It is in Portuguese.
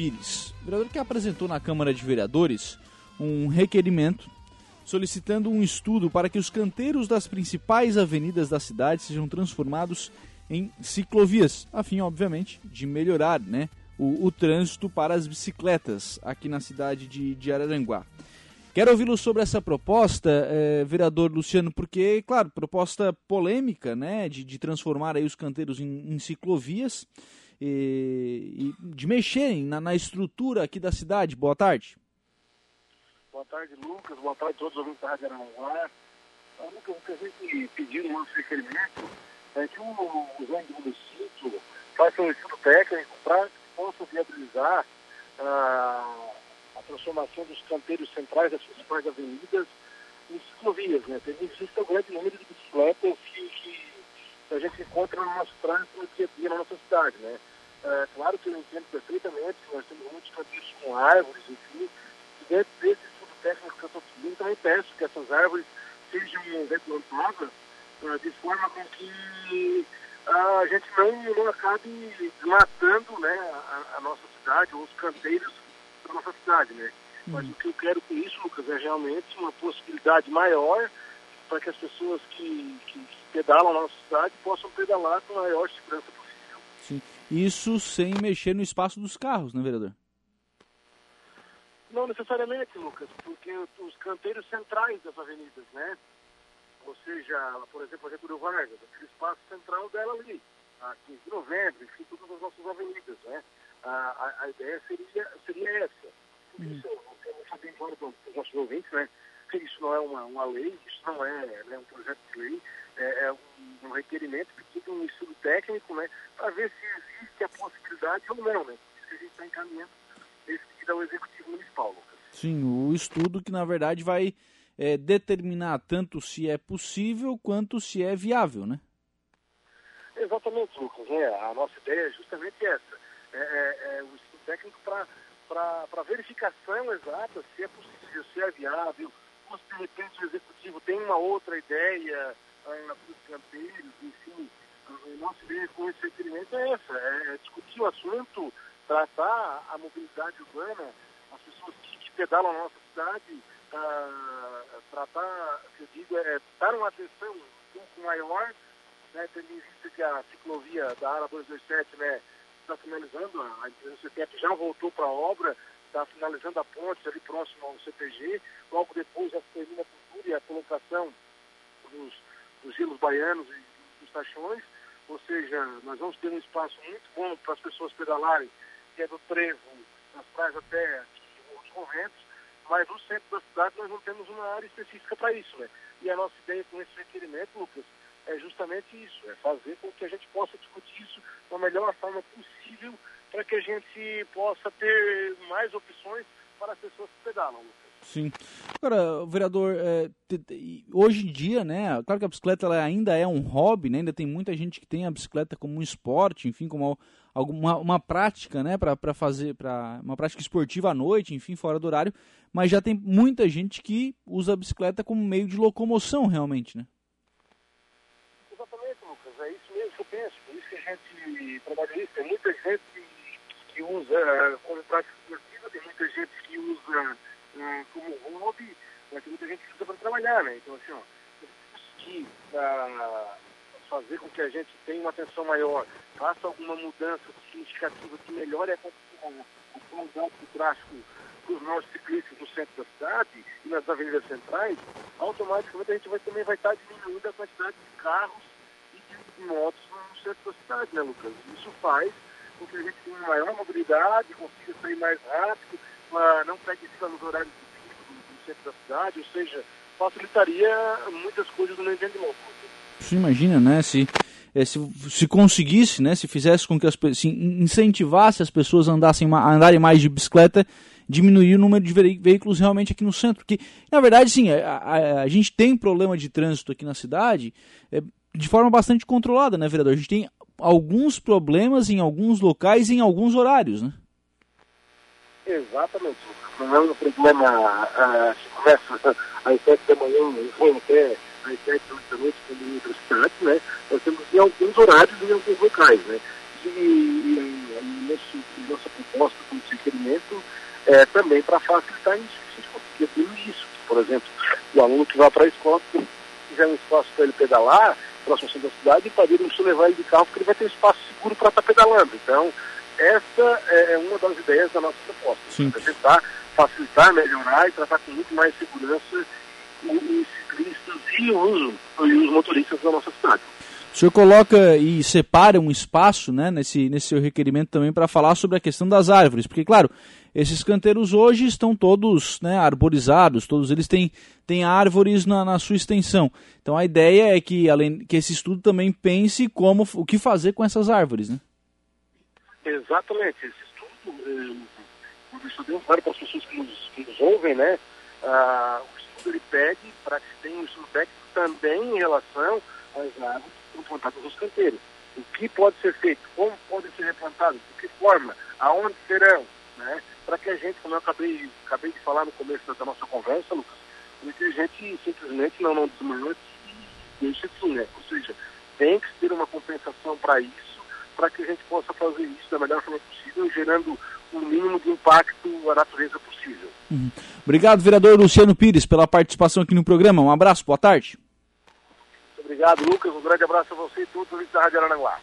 Pires, vereador que apresentou na Câmara de Vereadores um requerimento solicitando um estudo para que os canteiros das principais avenidas da cidade sejam transformados em ciclovias, a fim, obviamente, de melhorar né, o, o trânsito para as bicicletas aqui na cidade de, de Araranguá. Quero ouvi-lo sobre essa proposta, eh, vereador Luciano, porque, claro, proposta polêmica, né, de, de transformar aí os canteiros em, em ciclovias e, e, de mexerem na, na, estrutura aqui da cidade. Boa tarde. Boa tarde, Lucas. Boa tarde a todos os ouvintes da Rádio Araranguá. Ah, Lucas, o que a gente pediu no nosso requerimento é que o do município faça um estudo técnico para que possa viabilizar ah, a transformação dos canteiros centrais das principais avenidas em ciclovias. Né? Tem existe um grande número de bicicletas que, que, a gente encontra no nosso trânsito no dia a dia na nossa cidade. Né? É, claro que eu entendo perfeitamente que nós temos muitos canteiros com árvores, enfim, e dentro desse estudo técnico que eu estou pedindo, também peço que essas árvores sejam replantadas uh, de forma com que uh, a gente não, não acabe matando né, a, a nossa cidade ou os canteiros da nossa cidade, né? Uhum. Mas o que eu quero com isso, Lucas, é realmente uma possibilidade maior para que as pessoas que, que, que, pedalam na nossa cidade possam pedalar com a maior segurança possível. Sim. Isso sem mexer no espaço dos carros, né, vereador? Não necessariamente, Lucas, porque os canteiros centrais das avenidas, né? Ou seja, por exemplo, a Getúlio Vargas, aquele espaço central dela ali, a 15 de novembro, enfim, todas as nossas avenidas, né? A, a, a ideia seria, seria essa. Uhum. Isso eu não sabia embora para os nossos ouvintes, né? Que isso não é uma, uma lei, isso não é né, um projeto de lei, é, é um, um, requerimento pedido um estudo técnico, né? Para ver se existe a possibilidade ou não, né? Por isso que a gente está encaminhando esse pedido ao Executivo Municipal, Lucas. Sim, o estudo que na verdade vai é, determinar tanto se é possível quanto se é viável, né? Exatamente, Lucas. É, a nossa ideia é justamente essa é, é, é, o estudo técnico para verificação exata se é possível, se é viável, se de repente o executivo tem uma outra ideia uh, para os canteiros, enfim. A nossa ideia com esse requerimento é essa, é, é discutir o assunto, tratar a mobilidade urbana, as pessoas que, que pedalam na nossa cidade, uh, tratar, eu digo, é, dar uma atenção um pouco maior, né, tendo em vista que a ciclovia da área 227, né, está finalizando, a empresa CTF já voltou para a obra, está finalizando a ponte ali próximo ao CTG, logo depois já termina a pintura e a colocação dos, dos gelos baianos e dos taxões, ou seja, nós vamos ter um espaço muito bom para as pessoas pedalarem, que é do Trevo, das praias até os conventos, mas no centro da cidade nós não temos uma área específica para isso, né? E a nossa ideia com esse requerimento, Lucas, é justamente isso, é fazer com que a gente possa discutir isso da melhor forma possível para que a gente possa ter mais opções para as pessoas que pedalam. Sim. Agora, vereador, é, hoje em dia, né, claro que a bicicleta ainda é um hobby, né, ainda tem muita gente que tem a bicicleta como um esporte, enfim, como alguma uma prática, né, para fazer, para uma prática esportiva à noite, enfim, fora do horário, mas já tem muita gente que usa a bicicleta como meio de locomoção, realmente, né? Gente trabalha isso, tem muita gente que usa como prática esportiva, tem muita gente que usa uh, como hobby, mas tem muita gente que usa para trabalhar, né? Então, assim, ó, conseguir uh, fazer com que a gente tenha uma atenção maior, faça alguma mudança significativa que melhore a, a qualidade do tráfego dos nossos ciclistas no centro da cidade e nas avenidas centrais, automaticamente a gente vai, também vai estar diminuindo a quantidade de carros motos centro da cidade, né, Lucas? Isso faz com que a gente tenha maior mobilidade, consiga sair mais rápido, não pegue fila nos horários do, do centro da cidade, ou seja, facilitaria muitas coisas no ambiente. Você imagina, né, se, eh, se, se conseguisse, né, se fizesse com que as se incentivasse as pessoas andassem, a andarem mais de bicicleta, diminuir o número de veículos realmente aqui no centro. Porque, na verdade, sim, a, a, a gente tem problema de trânsito aqui na cidade, é, de forma bastante controlada, né, vereador? A gente tem alguns problemas em alguns locais em alguns horários, né? Exatamente. Não é um problema uh, que começa às sete da manhã e vai até às sete, da noite, como em outras cidades, né? Nós temos em alguns horários e em alguns locais, né? E, e, e nosso, nossa proposta, como se requerimento é, também para facilitar isso. A gente isso. Por exemplo, o aluno que vai para a escola, se quiser um espaço para ele pedalar, próximo centro da cidade, não precisa levar ele de carro, porque ele vai ter espaço seguro para estar tá pedalando. Então, essa é uma das ideias da nossa proposta. Sim. É tentar facilitar, melhorar e tratar com muito mais segurança os ciclistas e os, e os motoristas da nossa cidade. O senhor coloca e separa um espaço né, nesse, nesse seu requerimento também para falar sobre a questão das árvores, porque, claro, esses canteiros hoje estão todos né, arborizados, todos eles têm, têm árvores na, na, sua extensão. Então a ideia é que, além, que esse estudo também pense como o que fazer com essas árvores. Né? Exatamente. Esse estudo, eh, o estudo claro para as pessoas que nos, que nos ouvem, né? Ah, o estudo ele pede para que se tenha um estudo técnico também em relação às árvores plantadas nos canteiros. O que pode ser feito, como podem ser replantados, de que forma, aonde serão, né? Para que a gente, como eu acabei, acabei de falar no começo da nossa conversa, Lucas, que a gente simplesmente não, não desmanche e deixe assim, né? Ou seja, tem que ter uma compensação para isso, para que a gente possa fazer isso da melhor forma possível, gerando o mínimo de impacto à natureza possível. Uhum. Obrigado, vereador Luciano Pires, pela participação aqui no programa. Um abraço, boa tarde. Obrigado, Lucas. Um grande abraço a você e todos os da Rádio Aranguá.